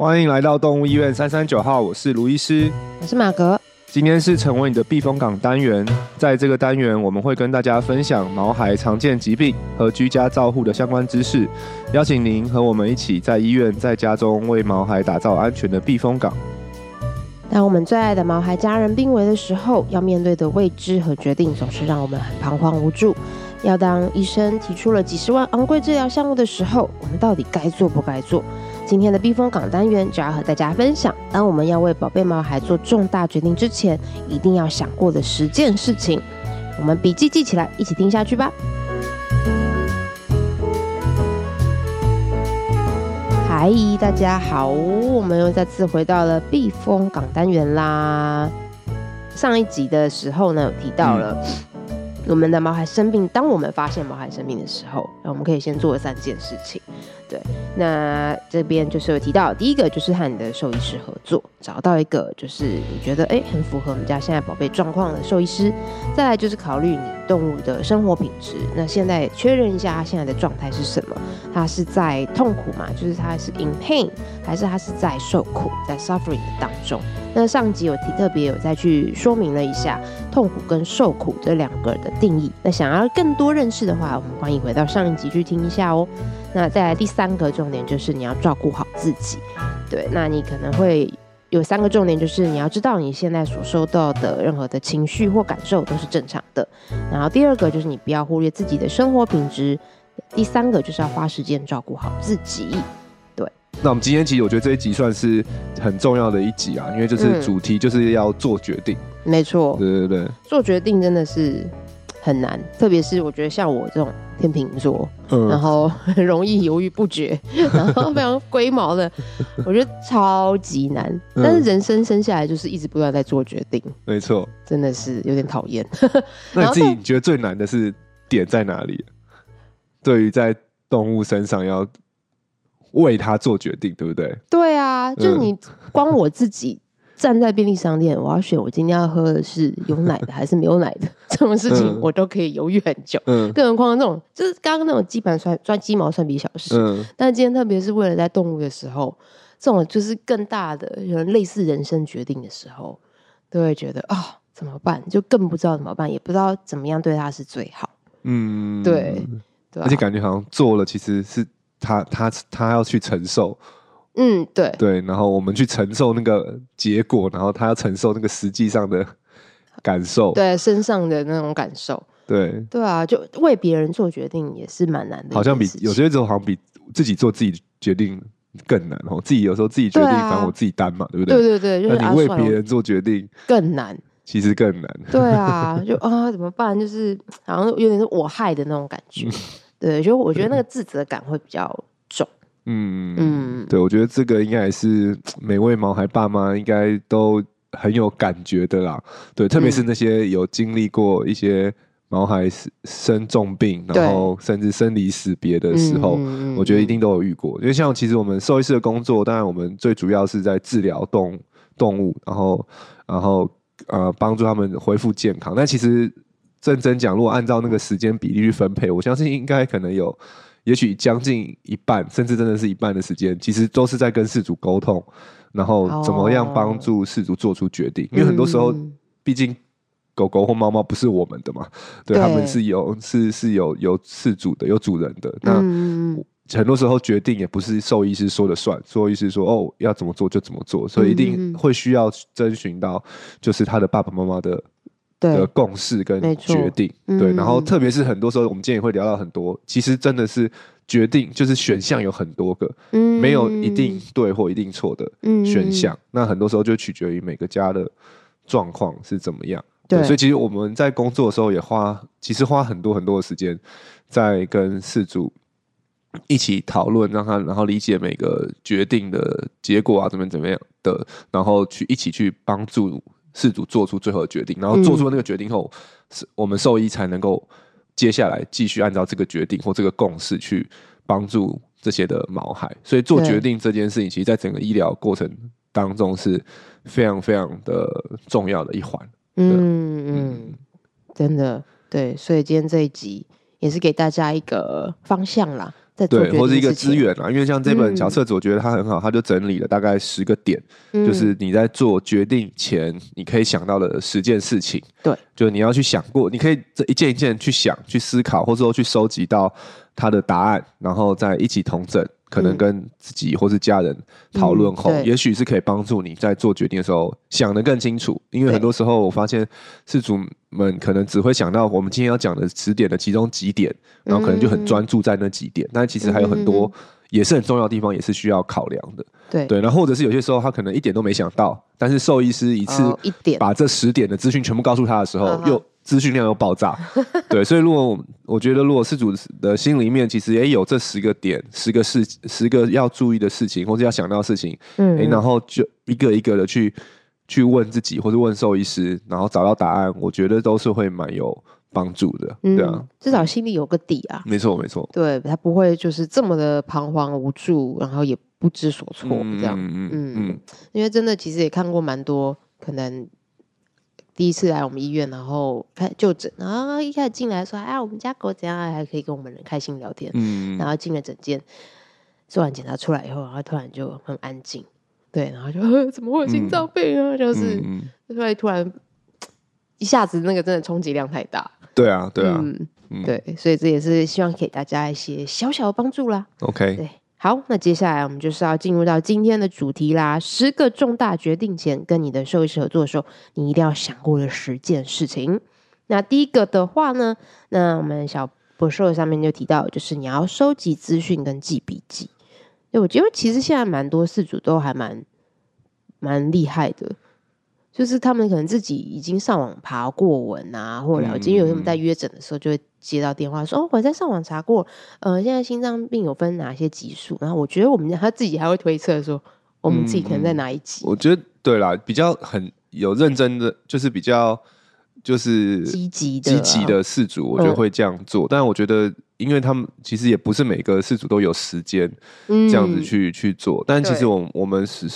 欢迎来到动物医院三三九号，我是卢医师，我是马格。今天是成为你的避风港单元，在这个单元我们会跟大家分享毛孩常见疾病和居家照护的相关知识，邀请您和我们一起在医院、在家中为毛孩打造安全的避风港。当我们最爱的毛孩家人病危的时候，要面对的未知和决定总是让我们很彷徨无助。要当医生提出了几十万昂贵治疗项目的时候，我们到底该做不该做？今天的避风港单元就要和大家分享，当我们要为宝贝毛孩做重大决定之前，一定要想过的十件事情。我们笔记记起来，一起听下去吧。嗨，大家好，我们又再次回到了避风港单元啦。上一集的时候呢，有提到了我们的毛孩生病，当我们发现毛孩生病的时候，那我们可以先做三件事情。对，那这边就是有提到，第一个就是和你的兽医师合作，找到一个就是你觉得哎很符合我们家现在宝贝状况的兽医师。再来就是考虑你动物的生活品质，那现在确认一下它现在的状态是什么？它是在痛苦嘛？就是它是 in pain，还是它是在受苦，在 suffering 的当中？那上集有提特别有再去说明了一下痛苦跟受苦这两个的定义。那想要更多认识的话，我们欢迎回到上一集去听一下哦。那再来第三个重点就是你要照顾好自己，对，那你可能会有三个重点，就是你要知道你现在所收到的任何的情绪或感受都是正常的。然后第二个就是你不要忽略自己的生活品质，第三个就是要花时间照顾好自己。对，那我们今天其实我觉得这一集算是很重要的一集啊，因为就是主题就是要做决定。嗯，没错，对对对，做决定真的是。很难，特别是我觉得像我这种天秤座，嗯，然后很容易犹豫不决，然后非常龟毛的，我觉得超级难。嗯、但是人生生下来就是一直不断在做决定，没错，真的是有点讨厌。那你自己觉得最难的是点在哪里？对于在动物身上要为它做决定，对不对？对啊，就你光我自己。站在便利商店，我要选我今天要喝的是有奶的还是没有奶的，这种事情我都可以犹豫很久。嗯，更何况那种就是刚刚那种鸡板蒜抓鸡毛蒜皮小事。嗯，但今天特别是为了在动物的时候，这种就是更大的有类似人生决定的时候，都会觉得啊、哦、怎么办？就更不知道怎么办，也不知道怎么样对它是最好。嗯，对，对、啊，而且感觉好像做了，其实是他他他要去承受。嗯，对对，然后我们去承受那个结果，然后他要承受那个实际上的 感受，对身上的那种感受，对对啊，就为别人做决定也是蛮难的，好像比有些时候好像比自己做自己决定更难哦。自己有时候自己决定，反正我自己担嘛，对不对？对对对，那你为别人做决定更难，其实更难。对啊，就啊怎么办？就是好像有点是我害的那种感觉。对，就我觉得那个自责感会比较重。嗯嗯，对，我觉得这个应该也是每位毛孩爸妈应该都很有感觉的啦。对，特别是那些有经历过一些毛孩生重病，然后甚至生离死别的时候，我觉得一定都有遇过。因为像其实我们兽医师的工作，当然我们最主要是在治疗动动物，然后然后呃帮助他们恢复健康。但其实认真讲，如果按照那个时间比例去分配，我相信应该可能有。也许将近一半，甚至真的是一半的时间，其实都是在跟事主沟通，然后怎么样帮助事主做出决定。Oh. 因为很多时候，毕竟狗狗或猫猫不是我们的嘛，对，对他们是有是是有有饲主的，有主人的。那很多时候决定也不是兽医师说了算，兽医师说哦要怎么做就怎么做，所以一定会需要征询到就是他的爸爸妈妈的。的共识跟决定，对，然后特别是很多时候，我们今天也会聊到很多，其实真的是决定，就是选项有很多个，嗯。没有一定对或一定错的选项，那很多时候就取决于每个家的状况是怎么样。对，所以其实我们在工作的时候也花，其实花很多很多的时间在跟事主一起讨论，让他然后理解每个决定的结果啊，怎么怎么样的，然后去一起去帮助。饲主做出最后的决定，然后做出那个决定后，是、嗯、我们兽医才能够接下来继续按照这个决定或这个共识去帮助这些的毛孩。所以做决定这件事情，其实在整个医疗过程当中是非常非常的重要的一环。嗯嗯，真的对。所以今天这一集也是给大家一个方向啦。对，或者一个资源啊，因为像这本小册子，我觉得它很好，它就整理了大概十个点，嗯、就是你在做决定前，你可以想到的十件事情。对，就你要去想过，你可以这一件一件去想、去思考，或者说去收集到它的答案，然后再一起同整。可能跟自己或是家人讨论后，嗯、也许是可以帮助你在做决定的时候想得更清楚。因为很多时候我发现事主们可能只会想到我们今天要讲的十点的其中几点，然后可能就很专注在那几点，嗯、但其实还有很多也是很重要的地方，也是需要考量的。对对，然后或者是有些时候他可能一点都没想到，但是兽医师一次把这十点的资讯全部告诉他的时候，哦、又。资讯量又爆炸，对，所以如果我觉得，如果事主的心里面其实也有这十个点、十个事、十个要注意的事情，或者要想到的事情，嗯，嗯，然后就一个一个的去去问自己，或者问兽医师，然后找到答案，我觉得都是会蛮有帮助的，嗯、对啊，至少心里有个底啊，没错没错，对，他不会就是这么的彷徨无助，然后也不知所措，这样，嗯嗯嗯，嗯，因为真的其实也看过蛮多可能。第一次来我们医院，然后开就诊，然后一开始进来说：“哎、啊，我们家狗怎样？”还可以跟我们人开心聊天。嗯，然后进了诊间，做完检查出来以后，然后突然就很安静，对，然后就 怎么会有心脏病啊？嗯、就是突然突然一下子那个真的冲击量太大。对啊，对啊，嗯，嗯对，所以这也是希望给大家一些小小的帮助啦。OK，对。好，那接下来我们就是要进入到今天的主题啦。十个重大决定前跟你的兽医师合作的时候，你一定要想过的十件事情。那第一个的话呢，那我们小博士上面就提到，就是你要收集资讯跟记笔记。对，我觉得其实现在蛮多事主都还蛮蛮厉害的。就是他们可能自己已经上网爬过文啊，或了解，因为有他们在约诊的时候就会接到电话说：“哦，我在上网查过，呃，现在心脏病有分哪些级数。”然后我觉得我们 他自己还会推测说，我们自己可能在哪一级。我觉得对啦，比较很有认真的，就是比较就是积极的积极的事主，我觉得会这样做。但我觉得，因为他们其实也不是每个事主都有时间这样子去去做。但其实我我们是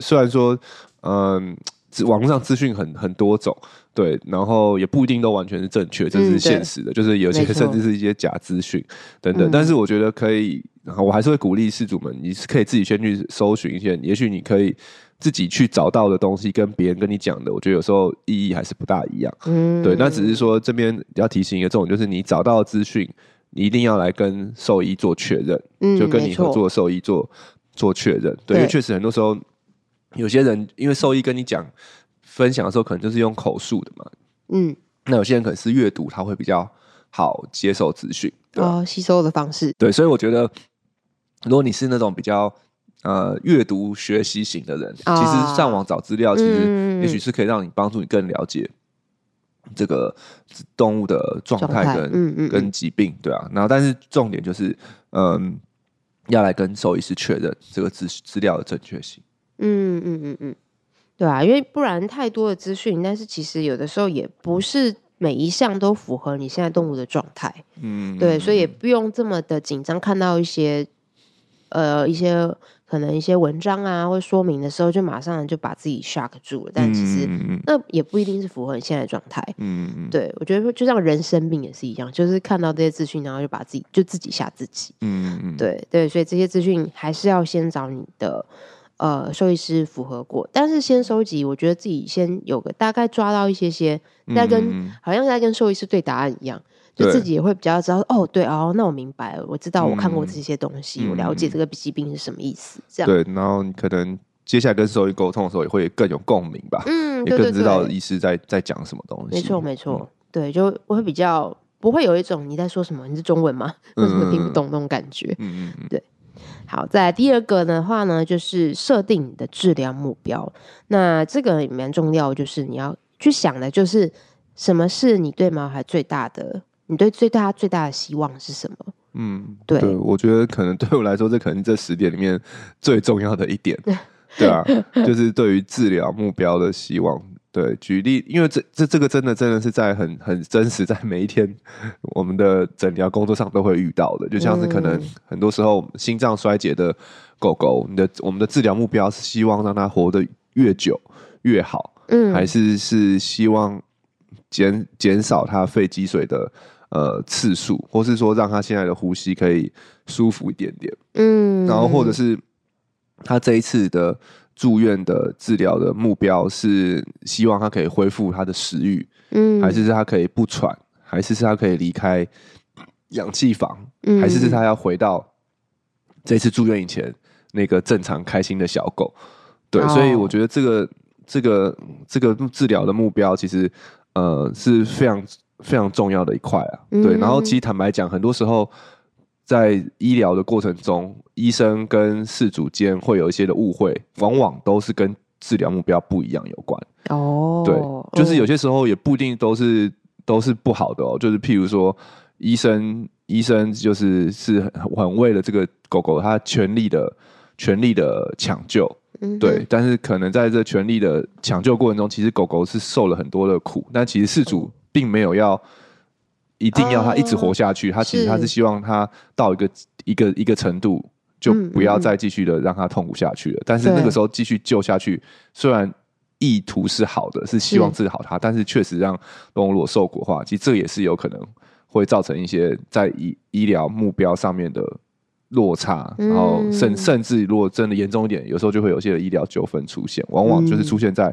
虽然说，嗯。网络上资讯很很多种，对，然后也不一定都完全是正确，这是现实的，嗯、就是有些甚至是一些假资讯等等。但是我觉得可以，然后我还是会鼓励事主们，你是可以自己先去搜寻一些，也许你可以自己去找到的东西，跟别人跟你讲的，我觉得有时候意义还是不大一样。嗯，对，那只是说这边要提醒一个重点，就是你找到的资讯，你一定要来跟兽医做确认，嗯、就跟你合作的兽医做做确认。对，对因为确实很多时候。有些人因为兽医跟你讲分享的时候，可能就是用口述的嘛，嗯，那有些人可能是阅读，他会比较好接受资讯，哦，吸收的方式，对，所以我觉得，如果你是那种比较呃阅读学习型的人，哦、其实上网找资料，其实也许是可以让你帮助你更了解这个动物的状态跟嗯嗯跟疾病，对啊，然后但是重点就是，嗯，要来跟兽医师确认这个资资料的正确性。嗯嗯嗯嗯，对啊，因为不然太多的资讯，但是其实有的时候也不是每一项都符合你现在动物的状态。嗯，对，所以也不用这么的紧张，看到一些呃一些可能一些文章啊或说明的时候，就马上就把自己 shock 住了。但其实那也不一定是符合你现在的状态。嗯嗯，对，我觉得就像人生病也是一样，就是看到这些资讯，然后就把自己就自己吓自己。嗯嗯，对对，所以这些资讯还是要先找你的。呃，兽医师符合过，但是先收集，我觉得自己先有个大概抓到一些些，再跟、嗯、好像在跟兽医师对答案一样，就自己也会比较知道。哦，对哦，那我明白了，我知道我看过这些东西，嗯、我了解这个疾病是什么意思。这样对，然后你可能接下来跟兽医沟通的时候也会更有共鸣吧。嗯，对对对，也更知道医师在在讲什么东西。没错没错，嗯、对，就我会比较不会有一种你在说什么，你是中文吗？为什么听不懂那种感觉？嗯嗯嗯，对。好，在第二个的话呢，就是设定你的治疗目标。那这个也蛮重要，就是你要去想的，就是什么是你对毛孩最大的，你对最大最大的希望是什么？嗯，对，对，我觉得可能对我来说，这可能这十点里面最重要的一点，对啊，就是对于治疗目标的希望。对，举例，因为这这这个真的真的是在很很真实，在每一天我们的诊疗工作上都会遇到的，就像是可能很多时候心脏衰竭的狗狗，你的我们的治疗目标是希望让它活得越久越好，嗯，还是是希望减减少它肺积水的呃次数，或是说让它现在的呼吸可以舒服一点点，嗯，然后或者是它这一次的住院的治疗的目标是希望他可以恢复他的食欲，嗯，还是是他可以不喘，还是是他可以离开氧气房，嗯，还是是他要回到这次住院以前那个正常开心的小狗，对，哦，所以我觉得这个这个这个治疗的目标其实呃是非常非常重要的一块啊，对，然后其实坦白讲，很多时候。在医疗的过程中，医生跟事主间会有一些的误会，往往都是跟治疗目标不一样有关。哦，对，就是有些时候也不一定都是都是不好的哦。就是譬如说，医生医生就是是很很为了这个狗狗他全力的全力的抢救，嗯，对。但是可能在这全力的抢救过程中，其实狗狗是受了很多的苦，但其实事主并没有要。一定要他一直活下去，他其实他是希望他到一个一个一个程度，就不要再继续的让他痛苦下去了。但是那个时候继续救下去，虽然意图是好的，是希望治好他，但是确实让动物如果受苦的话，其实这也是有可能会造成一些在医医疗目标上面的落差，然后甚甚至如果真的严重一点，有时候就会有些医疗纠纷出现，往往就是出现在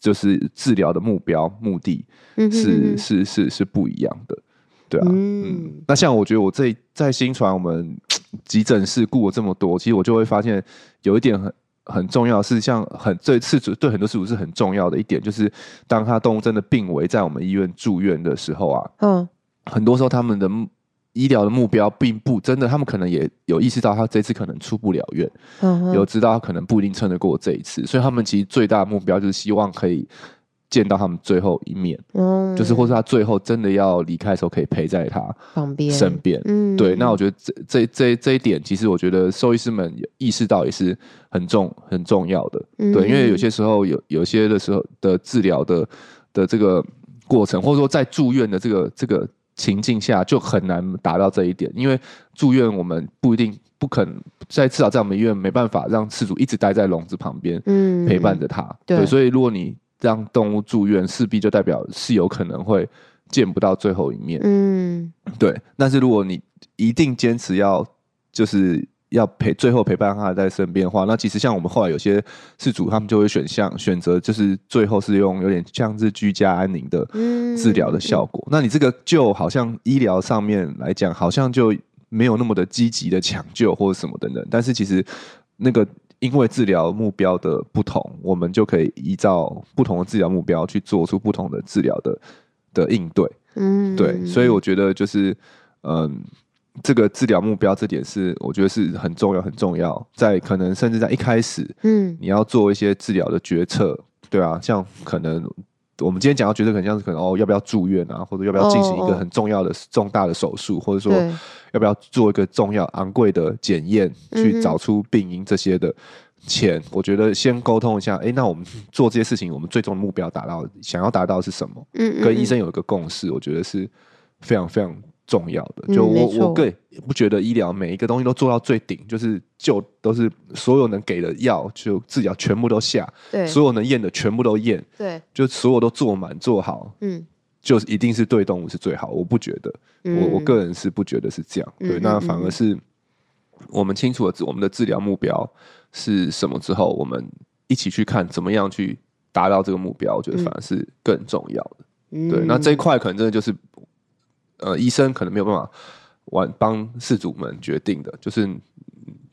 就是治疗的目标目的是是是是不一样的。对啊，嗯，那像我觉得我这在新传我们 急诊室顾了这么多，其实我就会发现有一点很很重要，是像很对饲主对很多事主是很重要的一点，就是当他动物真的病危在我们医院住院的时候啊，嗯，很多时候他们的医疗的目标并不真的，他们可能也有意识到他这次可能出不了院，嗯，有知道他可能不一定撑得过这一次，所以他们其实最大的目标就是希望可以。见到他们最后一面，嗯，就是或是他最后真的要离开的时候，可以陪在他旁边身边，嗯，对。那我觉得这这这这一点，其实我觉得兽医师们意识到也是很重很重要的，嗯，对。因为有些时候有有些的时候的治疗的的这个过程，或者说在住院的这个这个情境下，就很难达到这一点。因为住院我们不一定不可能在至少在我们医院没办法让饲主一直待在笼子旁边，嗯，陪伴着他，对，对。所以如果你让动物住院，势必就代表是有可能会见不到最后一面。嗯，对。但是如果你一定坚持要，就是要陪最后陪伴他在身边的话，那其实像我们后来有些事主，他们就会选项选择，就是最后是用有点像是居家安宁的治疗的效果。嗯。那你这个就好像医疗上面来讲，好像就没有那么的积极的抢救或者什么等等。但是其实那个。因为治疗目标的不同，我们就可以依照不同的治疗目标去做出不同的治疗的的应对。嗯，对，所以我觉得就是，嗯，这个治疗目标这点是我觉得是很重要，很重要。在可能甚至在一开始，嗯，你要做一些治疗的决策，对啊，像可能。我们今天讲到觉得可能像是可能哦，要不要住院啊，或者要不要进行一个很重要的重大的手术，oh, 或者说要不要做一个重要昂贵的检验，去找出病因这些的钱，我觉得先沟通一下。哎，那我们 做这些事情，我们最终的目标达到，想要达到的是什么？嗯，跟医生有一个共识，我觉得是非常非常。重要的，就我、嗯、我个人不觉得医疗每一个东西都做到最顶，就是就都是所有能给的药就治疗全部都下，对，所有能验的全部都验，对，就所有都做满做好，嗯，就一定是对动物是最好。我不觉得，嗯、我我个人是不觉得是这样，对，嗯、那反而是我们清楚了我们的治疗目标是什么之后，我们一起去看怎么样去达到这个目标，我觉得反而是更重要的。嗯、对，那这一块可能真的就是。呃，医生可能没有办法完帮事主们决定的，就是你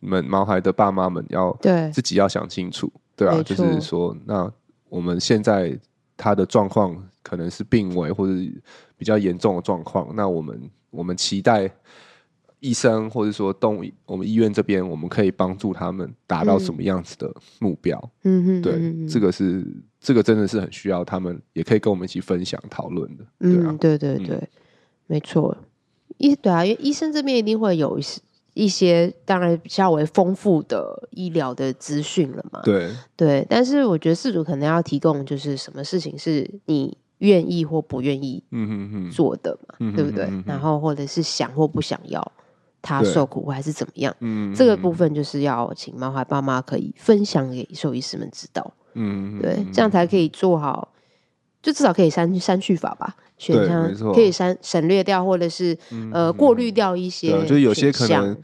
们毛孩的爸妈们要对自己要想清楚，对，对啊，就是说，那我们现在他的状况可能是病危或者比较严重的状况，那我们我们期待医生或者说动物我们医院这边，我们可以帮助他们达到什么样子的目标？嗯嗯，对，这个是这个真的是很需要他们也可以跟我们一起分享讨论的，对啊，嗯，对对对。嗯没错，医对啊，因为医生这边一定会有一些，当然较为丰富的医疗的资讯了嘛。对对，但是我觉得事主可能要提供，就是什么事情是你愿意或不愿意做的嘛，嗯、哼哼对不对？嗯、哼哼然后或者是想或不想要他受苦，还是怎么样？嗯，这个部分就是要请妈妈爸妈可以分享给兽医师们知道。嗯哼哼，对，这样才可以做好，就至少可以删删去法吧。选项可以删省略掉，或者是、嗯、呃过滤掉一些，就是有些可能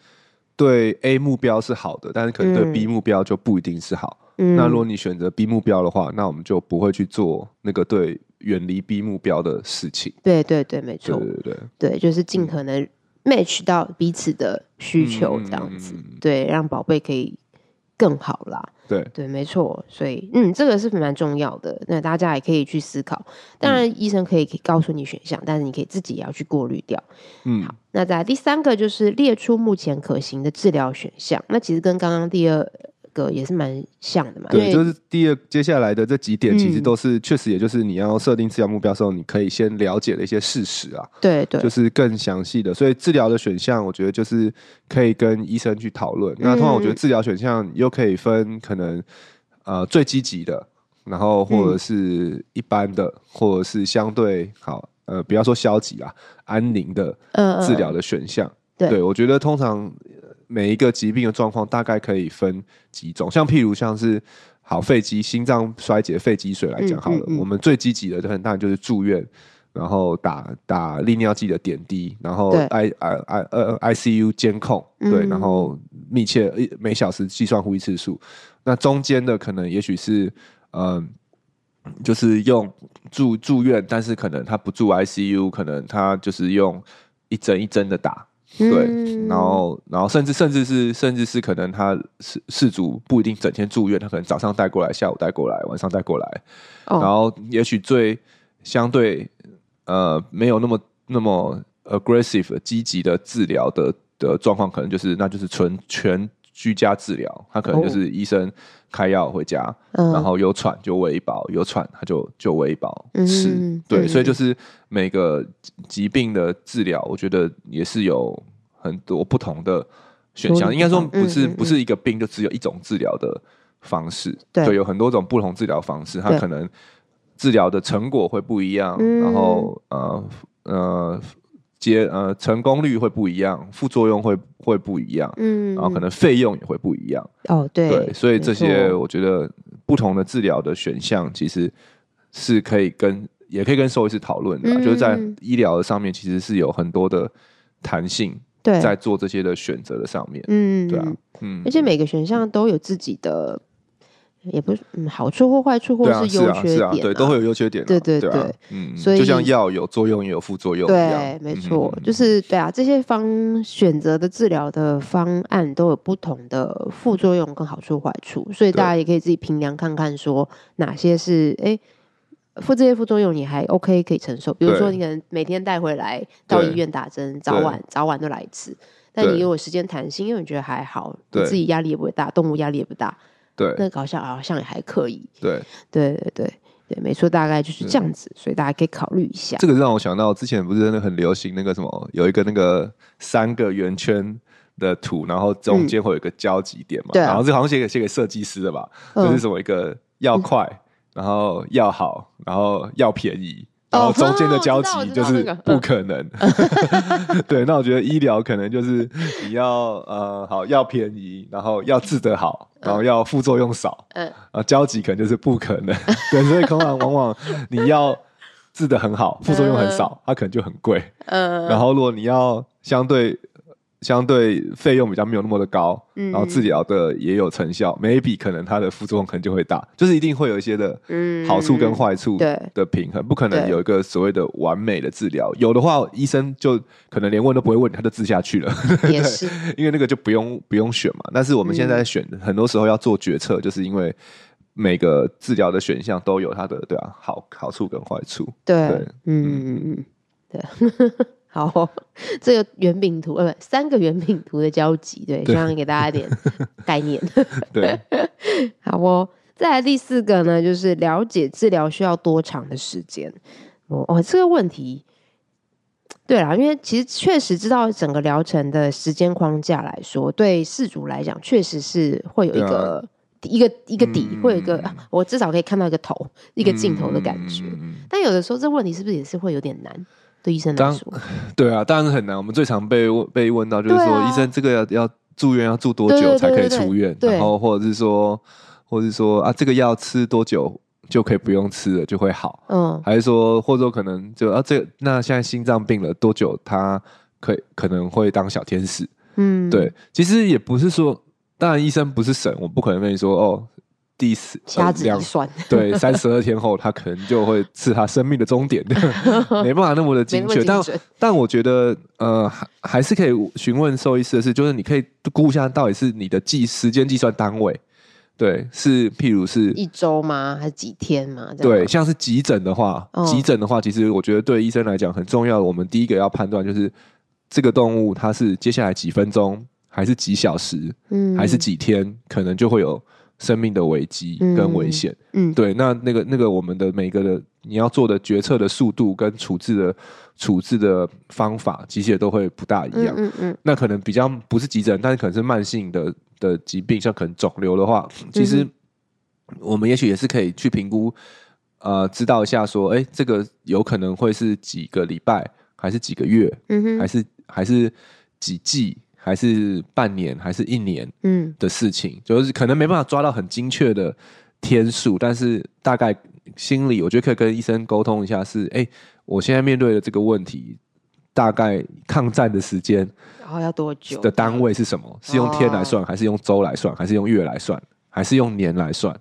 对 A 目标是好的，但是可能对 B 目标就不一定是好。嗯、那如果你选择 B 目标的话，那我们就不会去做那个对远离 B 目标的事情。对对对，没错，对对对，对，就是尽可能 match 到彼此的需求，这样子，嗯、对，让宝贝可以更好啦。对对，没错，所以嗯，这个是蛮重要的。那大家也可以去思考。当然，医生可以告诉你选项，嗯、但是你可以自己也要去过滤掉。嗯，好。那在第三个就是列出目前可行的治疗选项。那其实跟刚刚第二。个也是蛮像的嘛，对，就是第二接下来的这几点，其实都是确实，也就是你要设定治疗目标的时候，你可以先了解的一些事实啊，对对，就是更详细的。所以治疗的选项，我觉得就是可以跟医生去讨论。那通常我觉得治疗选项又可以分可能呃最积极的，然后或者是一般的，或者是相对好呃不要说消极啊，安宁的治疗的选项。对，我觉得通常。每一个疾病的状况大概可以分几种，像譬如像是好肺积心脏衰竭、肺积水来讲好了，嗯嗯嗯、我们最积极的就很当然就是住院，然后打打利尿剂的点滴，然后 I I I 呃 I C U 监控，对，嗯、然后密切每小时计算呼吸次数。那中间的可能也许是嗯、呃，就是用住住院，但是可能他不住 I C U，可能他就是用一针一针的打。对，然后，然后甚至甚至是甚至是可能他事事主不一定整天住院，他可能早上带过来，下午带过来，晚上带过来，哦、然后也许最相对呃没有那么那么 aggressive 积极的治疗的的状况，可能就是那就是纯全居家治疗，他可能就是医生开药回家，哦、然后有喘就喂一包，有喘他就就喂一包吃，嗯、对，嗯、所以就是每个疾病的治疗，我觉得也是有很多不同的选项。应该说不是、嗯、不是一个病就只有一种治疗的方式，对，对，有很多种不同治疗方式，它可能治疗的成果会不一样，然后呃呃。接呃，成功率会不一样，副作用会会不一样，嗯，然后可能费用也会不一样。哦，对，对，所以这些我觉得不同的治疗的选项其实是可以跟也可以跟兽医师讨论的，嗯、就是在医疗的上面其实是有很多的弹性对，在做这些的选择的上面，嗯，对啊，嗯，而且每个选项都有自己的。也不是嗯，好处或坏处，或是优缺点，对，都会有优缺点，对对对，嗯，所以就像药有作用也有副作用，对，没错，就是对啊，这些方选择的治疗的方案都有不同的副作用跟好处坏处，所以大家也可以自己评量看看，说哪些是哎，副这些副作用你还 OK 可以承受，比如说你可能每天带回来到医院打针，早晚早晚都来一次，但你有时间弹性，因为你觉得还好，你自己压力也不会大，动物压力也不大。对，那个好像好像也还可以。对，对对对对，没错，大概就是这样子，所以大家可以考虑一下。这个让我想到之前不是真的很流行那个什么，有一个那个三个圆圈的图，然后中间会有一个交集点嘛？对。然后这好像写给写给设计师的吧？就是什么一个要快，然后要好，然后要便宜。然后中间的交集就是不可能，对。那我觉得医疗可能就是你要呃好要便宜，然后要治得好，然后要副作用少，嗯，啊交集可能就是不可能，对。所以通常往往你要治的很好，副作用很少，它可能就很贵，嗯。然后如果你要相对。相对费用比较没有那么的高，嗯、然后治疗的也有成效，maybe 可能它的副作用可能就会大，就是一定会有一些的好处跟坏处的平衡，嗯、不可能有一个所谓的完美的治疗。有的话，医生就可能连问都不会问，他就治下去了。也是，因为那个就不用不用选嘛。但是我们现在在选，嗯、很多时候要做决策，就是因为每个治疗的选项都有它的对啊好好处跟坏处。对，对嗯嗯对。好，这个圆饼图呃，不，三个圆饼图的交集，对，希望给大家一点概念。对，好哦。再来第四个呢，就是了解治疗需要多长的时间。哦哦，这个问题，对啦，因为其实确实知道整个疗程的时间框架来说，对事主来讲，确实是会有一个、啊、一个一个底，嗯、会有一个我至少可以看到一个头，一个镜头的感觉。嗯、但有的时候，这问题是不是也是会有点难？对医生来说，对啊，当然很难。我们最常被问被问到就是说，啊、医生这个要要住院要住多久才可以出院？然后或者是说，或者是说啊，这个药吃多久就可以不用吃了，就会好。嗯，还是说，或者说可能就啊，这那现在心脏病了多久，他可以可能会当小天使？嗯，对，其实也不是说，当然医生不是神，我不可能跟你说哦。第四掐指一算，对，三十二天后他可能就会是他生命的终点，没办法那么的精确。但但我觉得，呃，还还是可以询问兽医师的是，就是你可以估一下到底是你的计时间计算单位，对，是譬如是一周吗？还是几天吗？对，像是急诊的话，哦、急诊的话，其实我觉得对医生来讲很重要。我们第一个要判断就是这个动物它是接下来几分钟，还是几小时，嗯，还是几天，可能就会有。生命的危机跟危险，嗯，嗯对，那那个那个我们的每个的你要做的决策的速度跟处置的处置的方法，其实也都会不大一样，嗯嗯，嗯。那可能比较不是急诊，但是可能是慢性的的疾病，像可能肿瘤的话，其实我们也许也是可以去评估，呃，知道一下说，哎、欸，这个有可能会是几个礼拜，还是几个月，嗯哼，还是还是几季。还是半年，还是一年，嗯，的事情，嗯、就是可能没办法抓到很精确的天数，但是大概心里我觉得可以跟医生沟通一下是，是、欸、哎，我现在面对的这个问题，大概抗战的时间，然后要多久的单位是什么？是用天来算，还是用周来算，还是用月来算，还是用年来算？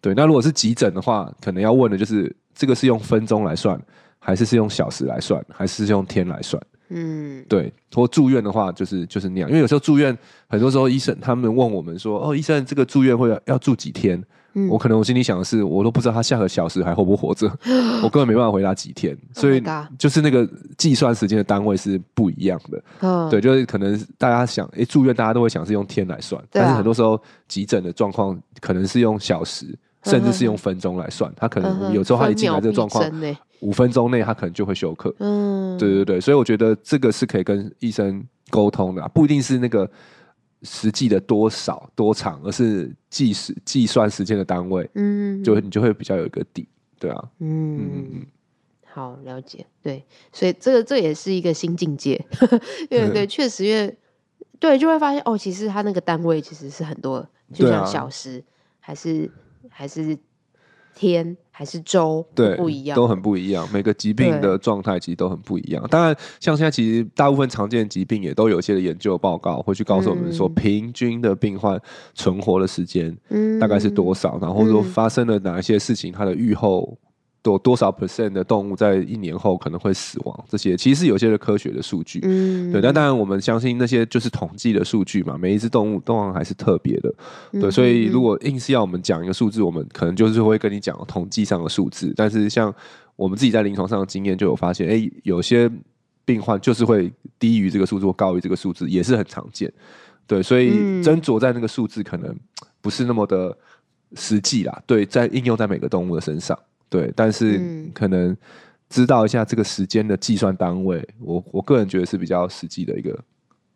对，那如果是急诊的话，可能要问的就是这个是用分钟来算，还是是用小时来算，还是是用天来算？嗯，对，或住院的话，就是就是那样，因为有时候住院，很多时候医生他们问我们说，哦，医生这个住院会要，要住几天？嗯，我可能我心里想的是，我都不知道他下个小时还活不活着，我根本没办法回答几天，所以就是那个计算时间的单位是不一样的。嗯，对，就是可能大家想，哎，住院大家都会想是用天来算，但是很多时候急诊的状况可能是用小时。甚至是用分钟来算，他可能有时候他一进来这个状况，五分钟内他可能就会休克。嗯，对对对，所以我觉得这个是可以跟医生沟通的啊，不一定是那个实际的多少多长，而是计时计算时间的单位。嗯，就你就会比较有一个底，对啊。嗯嗯，好了解，对，所以这个这也是一个新境界，因为对，确实因为对就会发现哦，其实他那个单位其实是很多，就像小时还是。还是天还是周，对，不一样，都很不一样。每个疾病的状态其实都很不一样。当然，像现在其实大部分常见的疾病也都有一些的研究报告会去告诉我们说，平均的病患存活的时间大概是多少，然后说发生了哪一些事情，它的预后。多多少 percent 的动物在一年后可能会死亡？这些其实是有些的科学的数据，嗯，对。但当然，我们相信那些就是统计的数据嘛。每一只动物当然还是特别的，对。所以，如果硬是要我们讲一个数字，我们可能就是会跟你讲统计上的数字。但是，像我们自己在临床上的经验就有发现，哎，有些病患就是会低于这个数字或高于这个数字，也是很常见。对，所以斟酌在那个数字可能不是那么的实际啦。对，在应用在每个动物的身上。对，但是可能知道一下这个时间的计算单位，嗯、我我个人觉得是比较实际的一个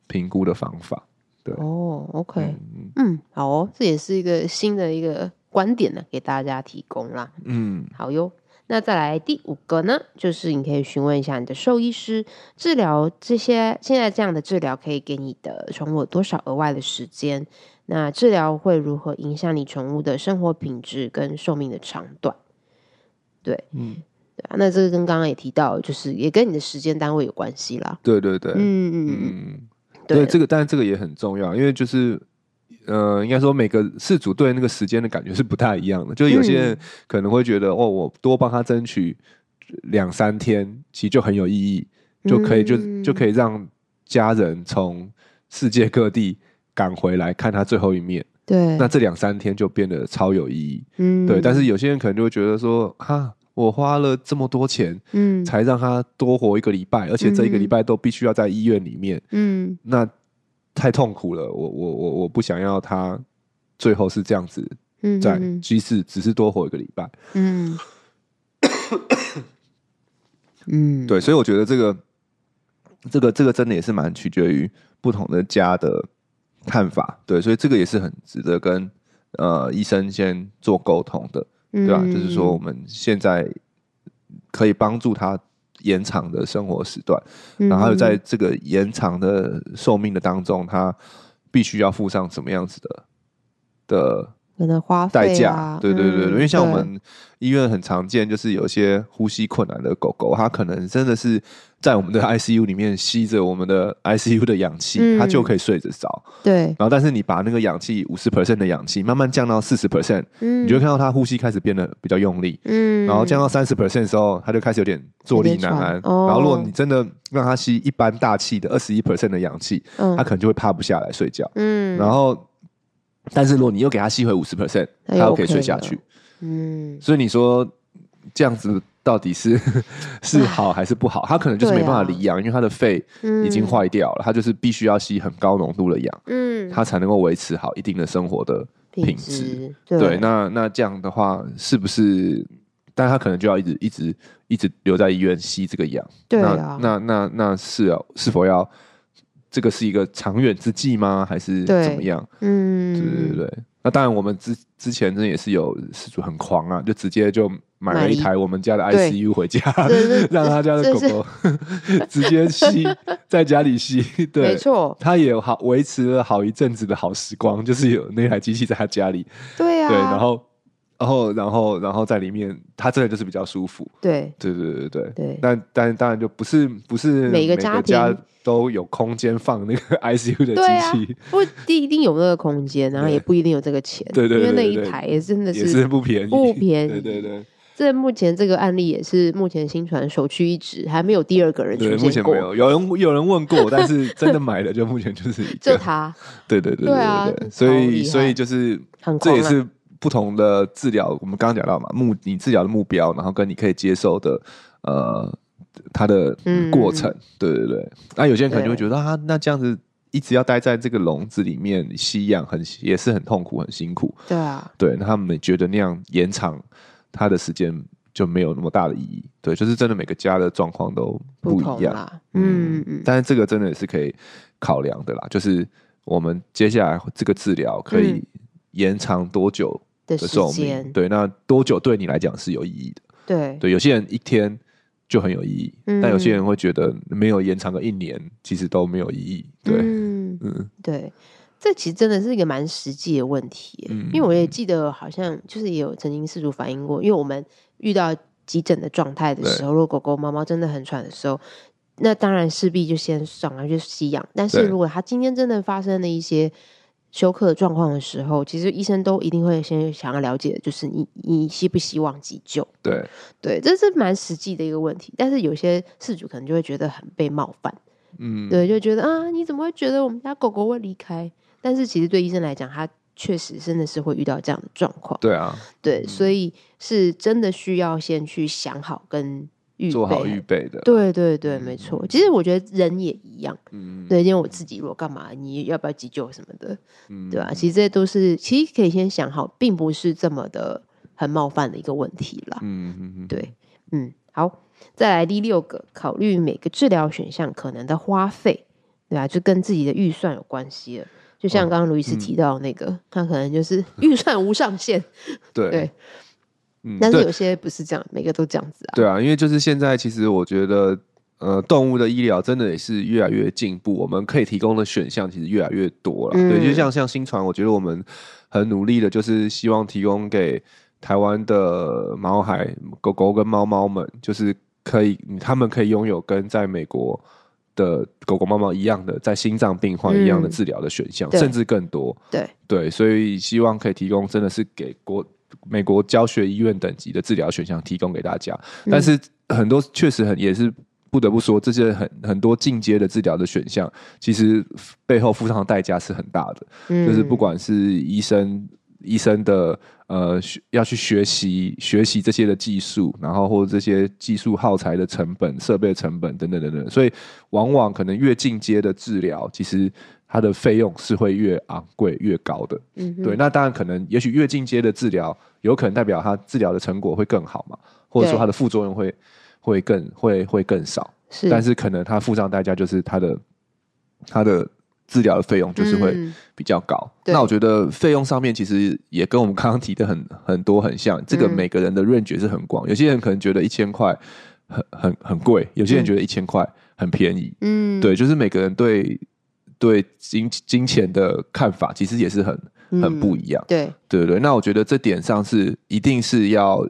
评估的方法。对，哦，OK，嗯，嗯，好哦，这也是一个新的一个观点呢，给大家提供啦。嗯，好哟。那再来第五个呢，就是你可以询问一下你的兽医师，治疗这些现在这样的治疗可以给你的宠物多少额外的时间？那治疗会如何影响你宠物的生活品质跟寿命的长短？对，嗯，对啊，那这个跟刚刚也提到，就是也跟你的时间单位有关系啦。对对对，嗯嗯嗯，对，这个，但是这个也很重要，因为就是，呃，应该说每个事主对那个时间的感觉是不太一样的。就是有些人可能会觉得，哦，我多帮他争取两三天，其实就很有意义，就可以就就可以让家人从世界各地赶回来看他最后一面。对，那这两三天就变得超有意义。嗯，对，但是有些人可能就会觉得说，哈，我花了这么多钱，嗯，才让他多活一个礼拜，而且这一个礼拜都必须要在医院里面，嗯，那太痛苦了。我我我我不想要他最后是这样子，在即使只是多活一个礼拜，嗯，嗯，对，所以我觉得这个这个这个真的也是蛮取决于不同的家的。看法对，所以这个也是很值得跟呃医生先做沟通的，对吧？嗯、就是说我们现在可以帮助他延长的生活时段，嗯、然后在这个延长的寿命的当中，他必须要付上什么样子的的可能花费、啊、代价，对对对，嗯、因为像我们医院很常见，就是有些呼吸困难的狗狗，它可能真的是在我们的 ICU 里面吸着我们的 ICU 的氧气，嗯、它就可以睡着着。对，然后但是你把那个氧气五十 percent 的氧气慢慢降到四十 percent，你就会看到它呼吸开始变得比较用力，嗯，然后降到三十 percent 的时候，它就开始有点坐立难安。哦、然后如果你真的让它吸一般大气的二十一 percent 的氧气，嗯，它可能就会趴不下来睡觉，嗯，然后。但是如果你又给他吸回五十 percent，他又可以睡下去。嗯，所以你说这样子到底是 是好还是不好？他可能就是没办法离氧，因为他的肺已经坏掉了，他就是必须要吸很高浓度的氧，嗯，他才能够维持好一定的生活的品质。对，那那这样的话是不是？但他可能就要一直一直一直留在医院吸这个氧。对啊，那那那那是啊，是否要？这个是一个长远之计吗？还是怎么样？嗯，对对对。那当然，我们之之前真的也是有失主很狂啊，就直接就买了一台我们家的 ICU 回家，让他家的狗狗 直接吸在家里吸。对，没错，他也好维持了好一阵子的好时光，就是有那台机器在他家里。对啊，对，然后。然后，然后，然后在里面，它真的就是比较舒服。对，对，对，对，对，对。但，但当然就不是不是每个家家都有空间放那个 ICU 的机器，不一定有那个空间，然后也不一定有这个钱。对对对，因为那一台也真的是也是不便宜，不便宜。对对对。这目前这个案例也是目前新传首屈一指，还没有第二个人出现过。目前没有，有人有人问过，但是真的买的就目前就是 就他。对对对对对，所以所以就是这也是。不同的治疗，我们刚刚讲到嘛，目你治疗的目标，然后跟你可以接受的，呃，它的过程，嗯、对对对。那有些人可能就会觉得啊，那这样子一直要待在这个笼子里面吸氧，很也是很痛苦，很辛苦。对啊，对，那他们觉得那样延长他的时间就没有那么大的意义。对，就是真的每个家的状况都不一样。嗯嗯。但是这个真的也是可以考量的啦，就是我们接下来这个治疗可以延长多久？的寿命，对，那多久对你来讲是有意义的？对，对，有些人一天就很有意义，嗯、但有些人会觉得没有延长个一年，其实都没有意义。对，嗯，嗯对，这其实真的是一个蛮实际的问题，嗯、因为我也记得好像就是也有曾经饲主反映过，因为我们遇到急诊的状态的时候，如果狗狗、猫猫真的很喘的时候，那当然势必就先上来就吸氧，但是如果它今天真的发生了一些。休克的状况的时候，其实医生都一定会先想要了解，就是你你希不希望急救？对对，这是蛮实际的一个问题。但是有些事主可能就会觉得很被冒犯，嗯，对，就觉得啊，你怎么会觉得我们家狗狗会离开？但是其实对医生来讲，他确实真的是会遇到这样的状况。对啊，对，嗯、所以是真的需要先去想好跟。做好预备的，对对对，没错。其实我觉得人也一样，嗯，对，因为我自己如果干嘛，你要不要急救什么的，嗯，对吧？其实这些都是，其实可以先想好，并不是这么的很冒犯的一个问题啦。嗯嗯嗯，对，嗯，好，再来第六个，考虑每个治疗选项可能的花费，对吧？就跟自己的预算有关系了。就像刚刚卢医师提到那个，他可能就是 预算无上限，对对。嗯，但是有些不是这样，每个都这样子啊。对啊，因为就是现在，其实我觉得，呃，动物的医疗真的也是越来越进步，我们可以提供的选项其实越来越多了。嗯、对，就像像新传，我觉得我们很努力的，就是希望提供给台湾的毛孩、狗狗跟猫猫们，就是可以，他们可以拥有跟在美国的狗狗、猫猫一样的，在心脏病患一样的治疗的选项，嗯、甚至更多。对对，所以希望可以提供，真的是给国。美国教学医院等级的治疗选项提供给大家，但是很多确实很也是不得不说，这些很很多进阶的治疗的选项，其实背后付上的代价是很大的。嗯，就是不管是医生医生的呃要去学习学习这些的技术，然后或者这些技术耗材的成本、设备成本等等等等，所以往往可能越进阶的治疗，其实。它的费用是会越昂贵越高的，嗯，对，那当然可能，也许越进阶的治疗，有可能代表它治疗的成果会更好嘛，或者说它的副作用会对会更会会更少，是，但是可能它付上代价就是它的它的治疗的费用就是会比较高。嗯、那我觉得费用上面其实也跟我们刚刚提的很 很多很像，这个每个人的 range 是很广，有些人可能觉得一千块很很很贵，有些人觉得一千块很便宜，嗯，对，就是每个人对。对金金钱的看法，其实也是很很不一样。对、嗯、对对，那我觉得这点上是一定是要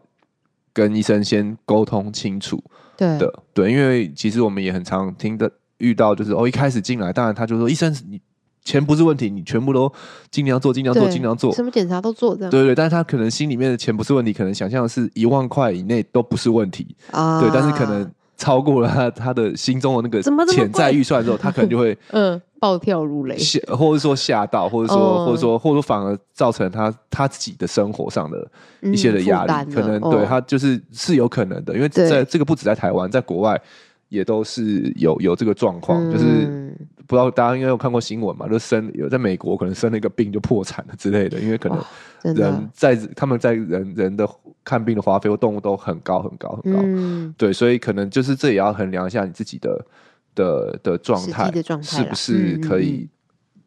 跟医生先沟通清楚的。对，对，因为其实我们也很常听的遇到，就是哦，一开始进来，当然他就说医生你。钱不是问题，你全部都尽量做，尽量做，尽量做，什么检查都做这样。对对，但是他可能心里面的钱不是问题，可能想象的是一万块以内都不是问题啊。对，但是可能超过了他他的心中的那个潜在预算之后，他可能就会 嗯暴跳如雷，吓或者说吓到，或者说、哦、或者说或者说反而造成他他自己的生活上的一些的压力，嗯、可能对、哦、他就是是有可能的，因为在这个不止在台湾，在国外也都是有有这个状况，嗯、就是。不知道大家应该有看过新闻嘛？就生有在美国可能生了一个病就破产了之类的，因为可能人在他们在人人的看病的花费或动物都很高很高很高，嗯，对，所以可能就是这也要衡量一下你自己的的的状态，是不是可以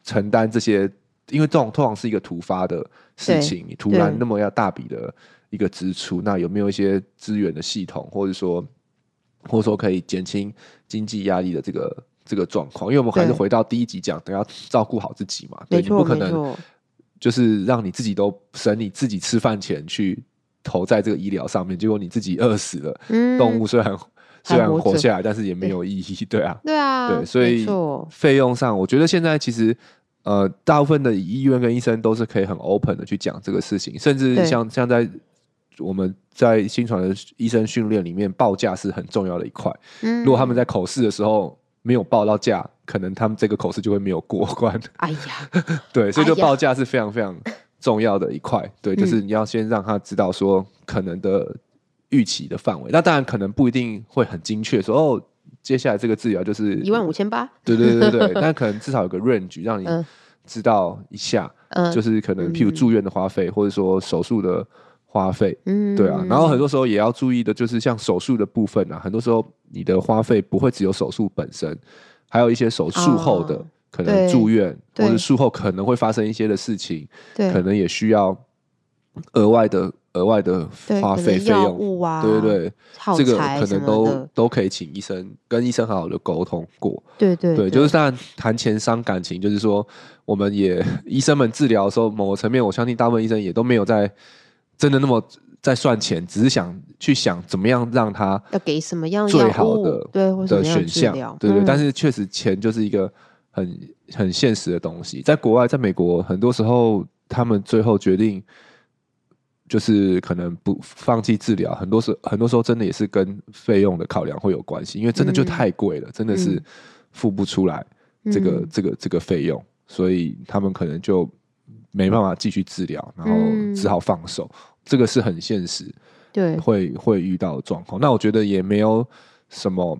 承担这些？因为这种通常是一个突发的事情，你突然那么要大笔的一个支出，那有没有一些资源的系统，或者说或者说可以减轻经济压力的这个？这个状况，因为我们还是回到第一集讲等，要照顾好自己嘛。对，你不可能就是让你自己都省你自己吃饭钱去投在这个医疗上面，结果你自己饿死了。嗯，动物虽然虽然活下来，但是也没有意义。对啊，对啊，对，所以费用上，我觉得现在其实呃，大部分的医院跟医生都是可以很 open 的去讲这个事情，甚至像像在我们在新传的医生训练里面，报价是很重要的一块。嗯，如果他们在口试的时候。没有报到价，可能他们这个口试就会没有过关。哎呀，对，所以就报价是非常非常重要的一块。哎、对，就是你要先让他知道说可能的预期的范围。那当然可能不一定会很精确，说哦，接下来这个治疗就是一万五千八。对对对对，但可能至少有个 range 让你知道一下，嗯、就是可能譬如住院的花费，嗯、或者说手术的。花费，嗯，对啊，然后很多时候也要注意的，就是像手术的部分啊，很多时候你的花费不会只有手术本身，还有一些手术后的可能住院，或者术后可能会发生一些的事情，对，可能也需要额外的额外的花费费用。啊，对对对，这个可能都都可以请医生跟医生好好的沟通过，对对对，就是当然谈钱伤感情，就是说我们也医生们治疗的时候，某个层面，我相信大部分医生也都没有在。真的那么在算钱，只是想去想怎么样让他要给什么样最好的对的选项，对对。但是确实钱就是一个很很现实的东西。在国外，在美国，很多时候他们最后决定就是可能不放弃治疗，很多时很多时候真的也是跟费用的考量会有关系，因为真的就太贵了，真的是付不出来这个这个这个费用，所以他们可能就没办法继续治疗，然后只好放手。这个是很现实，对，会会遇到的状况。那我觉得也没有什么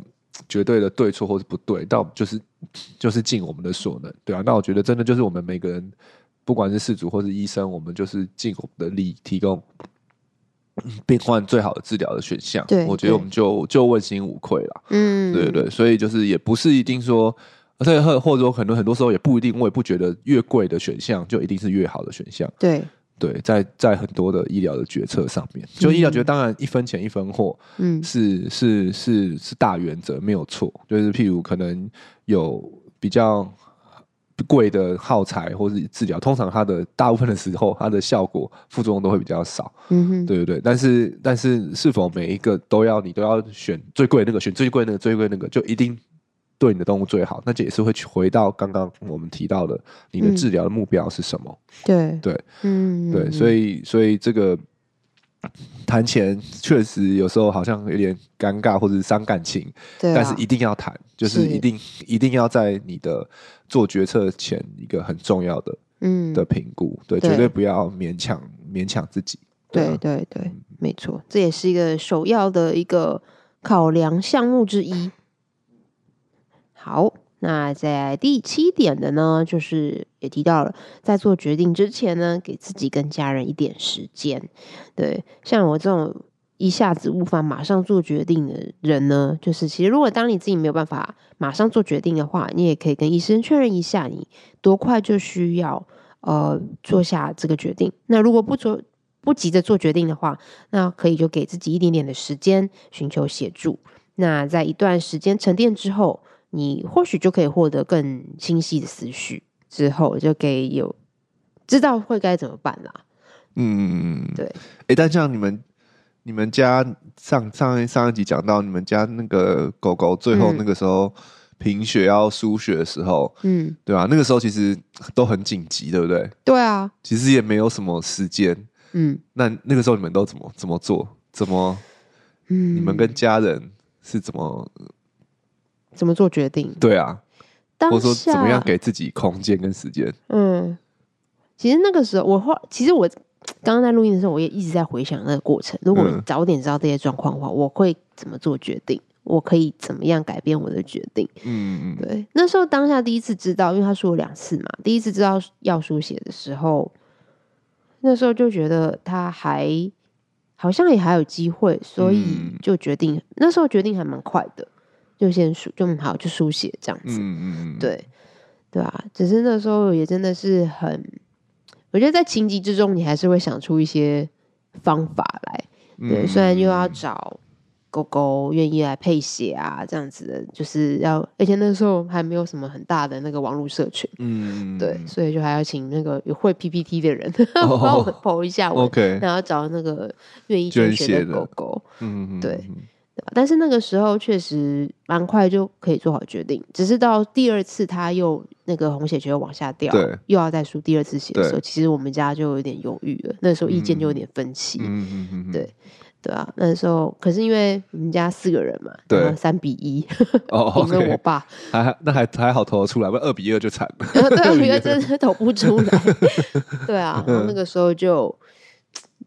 绝对的对错或是不对，到就是就是尽我们的所能，对啊。那我觉得真的就是我们每个人，不管是事主或是医生，我们就是尽我们的力，提供病患最好的治疗的选项。对，我觉得我们就就问心无愧了。嗯，对对。所以就是也不是一定说，而且或或者说很多很多时候也不一定，我也不觉得越贵的选项就一定是越好的选项。对。对，在在很多的医疗的决策上面，就医疗决策当然一分钱一分货，嗯，是是是是大原则没有错。就是譬如可能有比较贵的耗材或是治疗，通常它的大部分的时候，它的效果副作用都会比较少，嗯哼，对对对。但是但是是否每一个都要你都要选最贵那个，选最贵那个最贵那个就一定？对你的动物最好，那这也是会去回到刚刚我们提到的，你的治疗的目标是什么？对对，嗯，对，所以所以这个谈钱确实有时候好像有点尴尬或者是伤感情，对啊，但是一定要谈，就是一定是一定要在你的做决策前一个很重要的嗯的评估，对，对，绝对不要勉强勉强自己，对啊，对对对，没错，这也是一个首要的一个考量项目之一。好，那在第七点的呢，就是也提到了，在做决定之前呢，给自己跟家人一点时间。对，像我这种一下子无法马上做决定的人呢，就是其实如果当你自己没有办法马上做决定的话，你也可以跟医生确认一下，你多快就需要呃做下这个决定。那如果不做不急着做决定的话，那可以就给自己一点点的时间寻求协助。那在一段时间沉淀之后。你或许就可以获得更清晰的思绪，之后就可以有知道会该怎么办啦。嗯，对。哎、欸，但像你们，你们家上上上一集讲到，你们家那个狗狗最后那个时候贫血要输血的时候，嗯，对吧、啊？那个时候其实都很紧急，对不对？对啊，其实也没有什么时间。嗯，那那个时候你们都怎么怎么做？怎么？嗯，你们跟家人是怎么怎么做决定？对啊，当下或者说怎么样给自己空间跟时间？嗯，其实那个时候我后，其实我刚刚在录音的时候，我也一直在回想那个过程。如果早点知道这些状况的话，我会怎么做决定？我可以怎么样改变我的决定？嗯嗯，对。那时候当下第一次知道，因为他说了两次嘛，第一次知道要书写的时候，那时候就觉得他还。好像也还有机会，所以就决定、嗯、那时候决定还蛮快的，就先输就好就书写这样子，嗯嗯对对啊，只是那时候也真的是很，我觉得在情急之中，你还是会想出一些方法来，对，嗯、虽然又要找。狗狗愿意来配血啊，这样子的，就是要，而且那时候还没有什么很大的那个网络社群，嗯，对，所以就还要请那个有会 PPT 的人 帮、哦、我们 po 一下我，OK，然后找那个愿意捐血的狗狗，嗯对，对但是那个时候确实蛮快就可以做好决定，只是到第二次他又那个红血球又往下掉，又要再输第二次血的时候，其实我们家就有点犹豫了，那时候意见就有点分歧，嗯嗯嗯，对。对啊，那时候可是因为我们家四个人嘛，对，三比一，哦，因为我爸还那还还好投得出来，不然二比二就惨了。对，二比二真的投不出来。对啊，然后那个时候就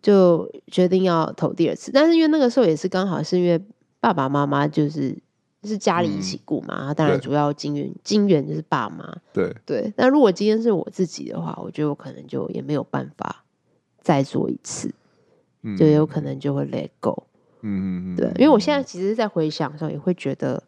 就决定要投第二次，但是因为那个时候也是刚好是因为爸爸妈妈就是是家里一起顾嘛，当然主要金源金源就是爸妈。对对，那如果今天是我自己的话，我觉得我可能就也没有办法再做一次。就有可能就会 let go，嗯嗯对，因为我现在其实，在回想的时候，也会觉得，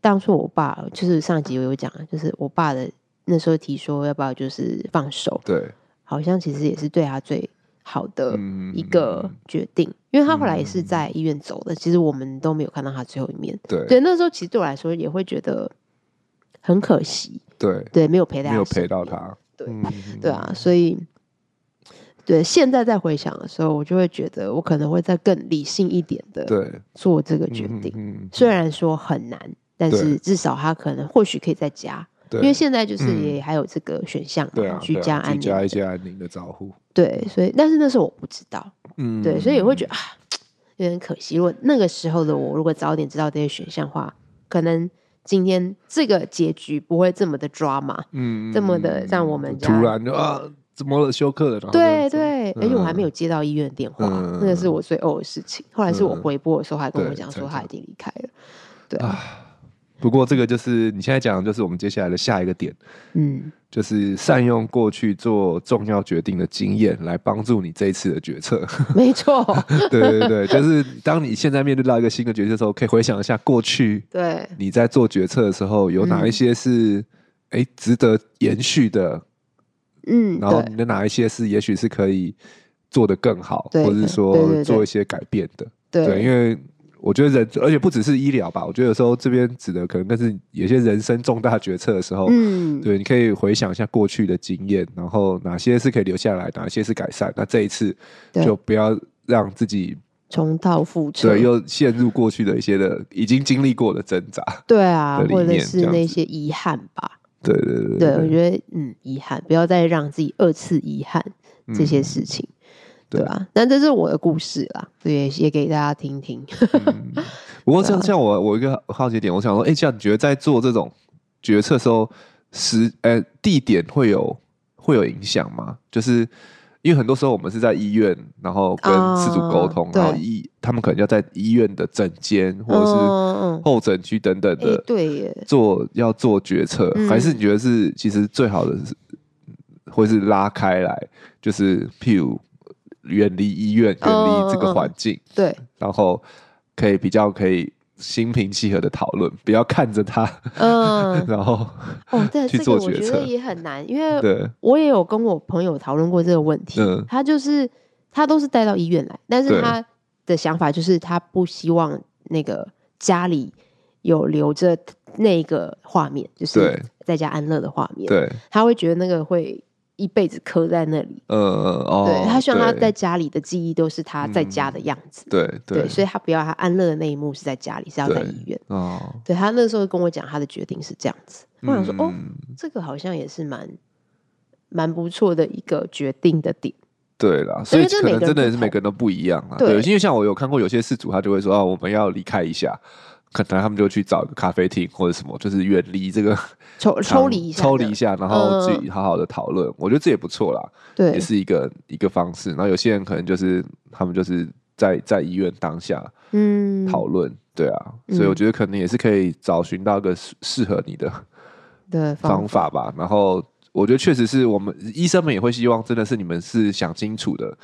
当初我爸就是上集我有讲，就是我爸的那时候提说要不要就是放手，对，好像其实也是对他最好的一个决定，因为他后来也是在医院走的，其实我们都没有看到他最后一面，对，对，那时候其实对我来说也会觉得很可惜，对，对，没有陪他，没有陪到他，对，对啊，所以。对，现在在回想的时候，我就会觉得我可能会再更理性一点的做这个决定。虽然说很难，但是至少他可能或许可以再加，对因为现在就是也还有这个选项，对啊，居家安宁，加一些安宁的照护。对，所以但是那时候我不知道，嗯，对，所以也会觉得啊，有点可惜。如果那个时候的我，如果早点知道这些选项的话，可能今天这个结局不会这么的 drama，嗯，这么的让我们突然就啊。怎么了？休克了？对对，而且我还没有接到医院的电话，那个是我最呕的事情。后来是我回拨的时候，还跟我讲说他已经离开了。对啊，不过这个就是你现在讲的，就是我们接下来的下一个点。嗯，就是善用过去做重要决定的经验，来帮助你这一次的决策。没错，对对对，就是当你现在面对到一个新的决策的时候，可以回想一下过去。对，你在做决策的时候，有哪一些是哎值得延续的？嗯，然后你的哪一些是也许是可以做得更好，或者是说做一些改变的？对，对，对，对，因为我觉得人，而且不只是医疗吧，我觉得有时候这边指的可能更是有些人生重大决策的时候，嗯，对，你可以回想一下过去的经验，然后哪些是可以留下来，哪些是改善。那这一次就不要让自己重蹈覆辙，对，又陷入过去的一些的已经经历过的挣扎，对啊，或者是那些遗憾吧。对对对，对，我觉得嗯，遗憾，不要再让自己二次遗憾这些事情，嗯、对吧？但这是我的故事啦，也也给大家听听。嗯、不过像像我，我一个好奇点，我想说，哎，像你觉得在做这种决策的时候，时呃地点会有会有影响吗？就是。因为很多时候我们是在医院，然后跟事主沟通，哦、然后医他们可能要在医院的诊间或者是候诊区等等的，对，做要做决策，嗯、还是你觉得是其实最好的是，会是拉开来，就是譬如远离医院，远离这个环境，哦、对，然后可以比较可以。心平气和的讨论，不要看着他，嗯，然后哦，对，去做决策，这个我觉得也很难，因为我也有跟我朋友讨论过这个问题，嗯，他就是他都是带到医院来，但是他的想法就是他不希望那个家里有留着那个画面，就是在家安乐的画面，对，他会觉得那个会。一辈子刻在那里。呃哦，对，他希望他在家里的记忆都是他在家的样子。嗯、对对，对，所以他不要他安乐的那一幕是在家里，是要在医院。哦，对他那时候跟我讲他的决定是这样子，我想说、嗯、哦，这个好像也是蛮蛮不错的一个决定的点。对啦，所以可能真的是每个人都不一样啊。对，因为像我有看过有些事主，他就会说啊，我们要离开一下。可能他们就去找个咖啡厅或者什么，就是远离这个抽 抽离一下，抽离一下，然后自己好好的讨论。嗯、我觉得这也不错啦，对，也是一个一个方式。然后有些人可能就是他们就是在在医院当下，嗯，讨论，对啊，所以我觉得可能也是可以找寻到一个适合你的的方法吧。然后我觉得确实是我们医生们也会希望，真的是你们是想清楚的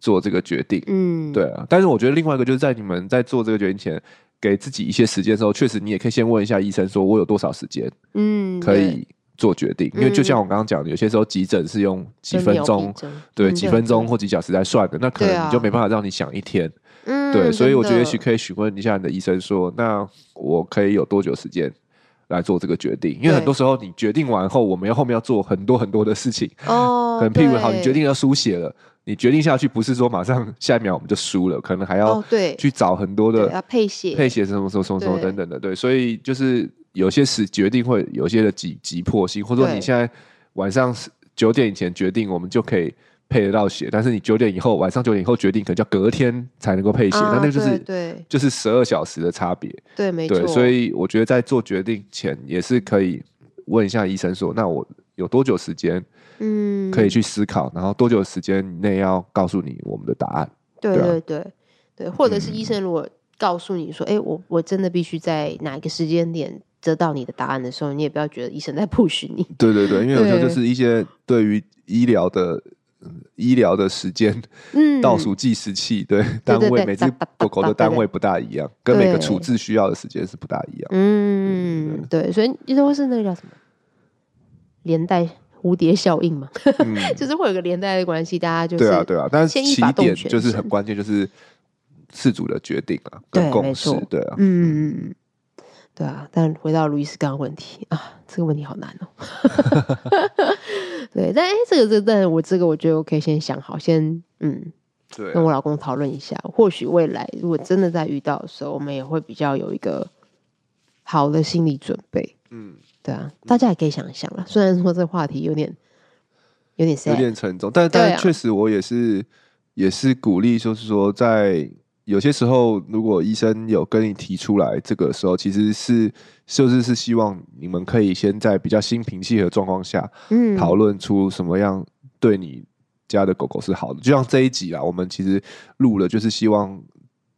做这个决定，嗯，对啊。但是我觉得另外一个就是在你们在做这个决定前。给自己一些时间的时候，确实你也可以先问一下医生，说我有多少时间，嗯，可以做决定。因为就像我刚刚讲的，有些时候急诊是用几分钟，对，几分钟或几小时来算的，那可能你就没办法让你想一天，嗯，对。所以我觉得也许可以询问一下你的医生，说那我可以有多久时间来做这个决定？因为很多时候你决定完后，我们要后面要做很多很多的事情哦。可能譬如好，你决定要输血了。你决定下去，不是说马上 下一秒我们就输了，可能还要去找很多的要配血、配血什么什么什么什么等等的，对，所以就是有些是决定会有些的急急迫性，或者说你现在晚上九点以前决定，我们就可以配得到血，但是你九点以后晚上九点以后决定，可能要隔天才能够配血，那那个就是对，就是十二小时的差别，对，没错，所以我觉得在做决定前也是可以问一下医生说，那我有多久时间？嗯，可以去思考，然后多久时间内要告诉你我们的答案？对对对对，或者是医生如果告诉你说，哎、嗯，我我真的必须在哪一个时间点得到你的答案的时候，你也不要觉得医生在 push 你。对对对，因为有时候就是一些对于医疗的医疗的时间，嗯，倒数计时器，对单位，每只狗狗的单位不大一样，跟每个处置需要的时间是不大一样。嗯，对，所以医生会是那个叫什么连带。蝴蝶效应嘛，嗯、就是会有个连带的关系，大家就是对啊对啊，但是起点就是很关键，就是事主的决定啊，跟共识，对啊，嗯嗯对啊。但回到路易斯刚刚问题啊，这个问题好难哦。对，但哎，这个这个，但我这个我觉得我可以先想好，先嗯，对、啊，跟我老公讨论一下，或许未来如果真的在遇到的时候，我们也会比较有一个好的心理准备，嗯。对啊，大家也可以想一想了。虽然说这个话题有点有点有点沉重，但但确实我也是也是鼓励，就是说在有些时候，如果医生有跟你提出来，这个时候其实是就是是希望你们可以先在比较心平气和状况下，嗯，讨论出什么样对你家的狗狗是好的。就像这一集啊，我们其实录了，就是希望。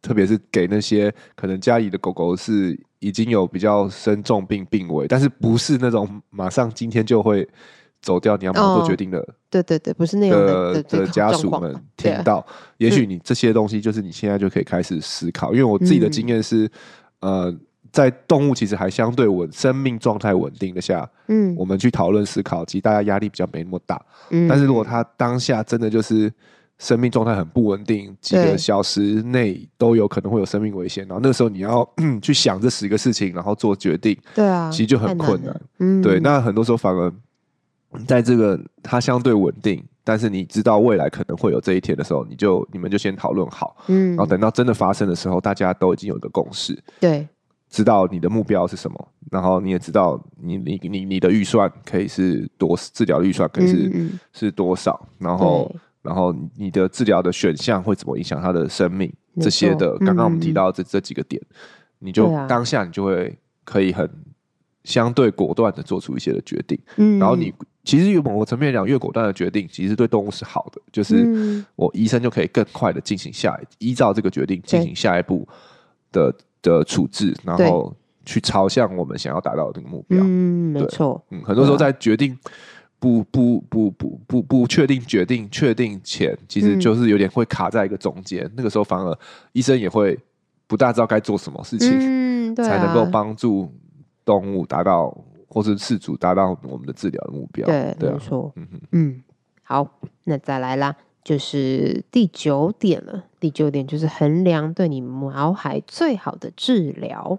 特别是给那些可能家里的狗狗是已经有比较生重病病危，但是不是那种马上今天就会走掉，你要马上做决定的。哦、对对对，不是那样的的家属们听到，啊、也许你这些东西就是你现在就可以开始思考。嗯、因为我自己的经验是，呃，在动物其实还相对稳、生命状态稳定的下，嗯，我们去讨论思考，其实大家压力比较没那么大。嗯，但是如果他当下真的就是。生命状态很不稳定，几个小时内都有可能会有生命危险。然后那个时候你要 去想这十个事情，然后做决定，对啊，其实就很困难。嗯，对。那很多时候反而在这个它相对稳定，但是你知道未来可能会有这一天的时候，你就你们就先讨论好，嗯，然后等到真的发生的时候，大家都已经有一个共识，对，知道你的目标是什么，然后你也知道你你你你的预算可以是多治疗的预算可以是、嗯、是多少，然后。然后你的治疗的选项会怎么影响他的生命？这些的，刚刚我们提到这这几个点，你就当下你就会可以很相对果断的做出一些的决定。然后你其实有某个层面讲，越果断的决定，其实对动物是好的，就是我医生就可以更快的进行下依照这个决定进行下一步的的处置，然后去朝向我们想要达到的那个目标。嗯，没错。嗯，很多时候在决定。不不不不不不确定决定确定前，其实就是有点会卡在一个中间。嗯、那个时候反而医生也会不大知道该做什么事情，嗯啊、才能够帮助动物达到或是饲主达到我们的治疗的目标。对，对啊、没错。嗯哼嗯，好，那再来啦，就是第九点了。第九点就是衡量对你毛孩最好的治疗。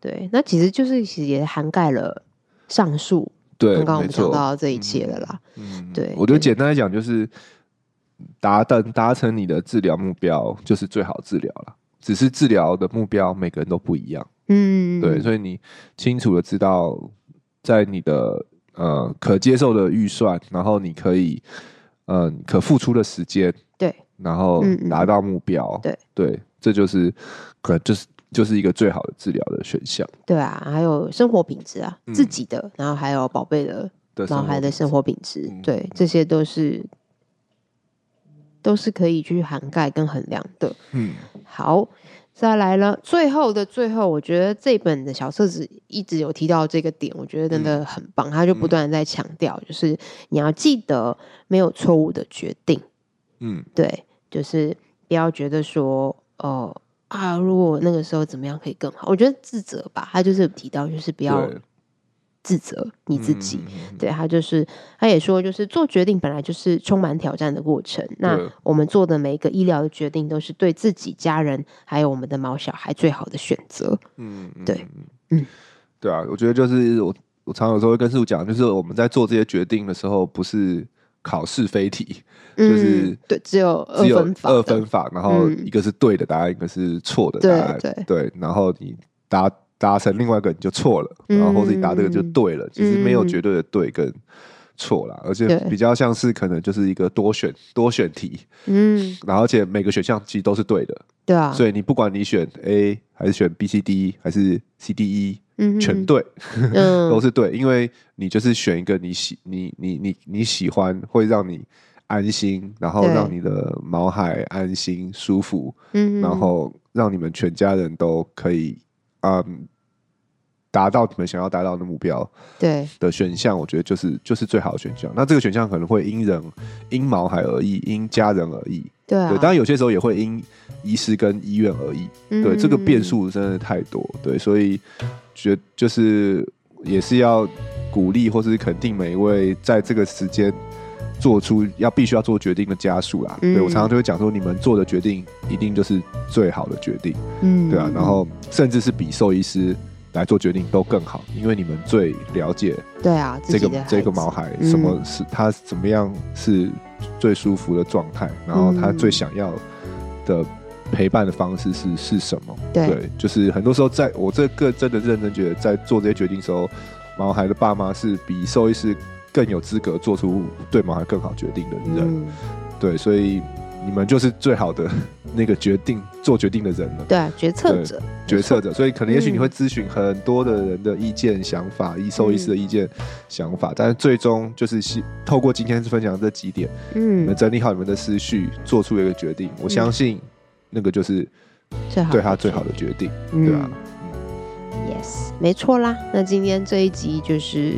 对，那其实就是其实也涵盖了上述。对，刚刚我们讲到这一切了啦。嗯，对，我觉得简单来讲就是达到达成你的治疗目标就是最好治疗了。只是治疗的目标每个人都不一样。嗯，对，所以你清楚的知道在你的呃可接受的预算，然后你可以嗯、呃、可付出的时间，对，然后达到目标，对对，这就是可能就是。就是一个最好的治疗的选项。对啊，还有生活品质啊，嗯、自己的，然后还有宝贝的毛孩的生活品质，嗯、对，这些都是都是可以去涵盖跟衡量的。嗯，好，再来了，最后的最后，我觉得这本的小册子一直有提到这个点，我觉得真的很棒。嗯、他就不断在强调，就是你要记得没有错误的决定。嗯，对，就是不要觉得说哦。呃啊，如果那个时候怎么样可以更好？我觉得自责吧，他就是提到，就是不要自责你自己。对，他就是，他也说，就是做决定本来就是充满挑战的过程。那我们做的每一个医疗的决定，都是对自己、家人还有我们的毛小孩最好的选择。嗯，对，嗯，对啊，我觉得就是我，我常有时候会跟师傅讲，就是我们在做这些决定的时候，不是。考试非题，就是、嗯、对，只有二分法，二分法，然后一个是对的答案，嗯、一个是错的答案，对，对，对，然后你答答成另外一个你就错了，嗯、然后或者你答这个就对了，其实没有绝对的对跟错啦，而且比较像是可能就是一个多选多选题，嗯，然后而且每个选项其实都是对的，对啊，所以你不管你选 A 还是选 B C D 还是 C D E。嗯，全对，嗯、都是对，因为你就是选一个你喜你你你你喜欢，会让你安心，然后让你的毛海安心舒服，嗯，然后让你们全家人都可以嗯达到你们想要达到的目标，对。的选项，我觉得就是就是最好的选项。那这个选项可能会因人因毛海而异，因家人而异，对啊，对，当然有些时候也会因医师跟医院而异，嗯、对，这个变数真的太多，对，所以。觉就是也是要鼓励或是肯定每一位在这个时间做出要必须要做决定的家属啦。嗯、对我常常就会讲说，你们做的决定一定就是最好的决定，嗯，对啊。然后甚至是比兽医师来做决定都更好，因为你们最了解，对啊，这个这个毛孩什么是他怎么样是最舒服的状态，然后他最想要的。陪伴的方式是是什么？对，对，就是很多时候，在我这个真的认真觉得，在做这些决定的时候，毛孩的爸妈是比兽医师更有资格做出对毛孩更好决定的人。嗯、对，所以你们就是最好的那个决定做决定的人了。对，决策者，决策者。所以可能也许你会咨询很多的人的意见、想法，以兽医师的意见、想法，但是最终就是透过今天分享的这几点，嗯，你们整理好你们的思绪，做出一个决定。我相信。那个就是最好对他最好的决定，对吧？Yes，没错啦。那今天这一集就是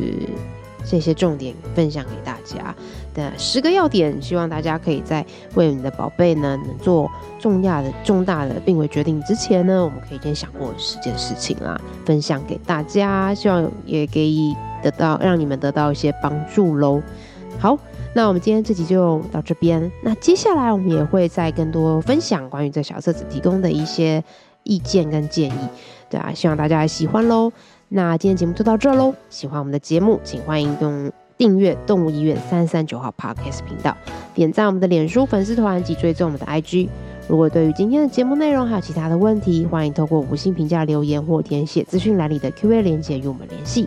这些重点分享给大家的十个要点，希望大家可以在为你的宝贝呢能做重大的重大的病危决定之前呢，我们可以先想过十件事情啦，分享给大家，希望也可以得到让你们得到一些帮助喽。好。那我们今天这集就到这边。那接下来我们也会再更多分享关于这小册子提供的一些意见跟建议，对啊，希望大家喜欢喽。那今天节目就到这喽。喜欢我们的节目，请欢迎用订阅动物医院三三九号 Podcast 频道，点赞我们的脸书粉丝团及追踪我们的 IG。如果对于今天的节目内容还有其他的问题，欢迎透过五星评价留言或填写资讯栏里的 Q&A 连接与我们联系。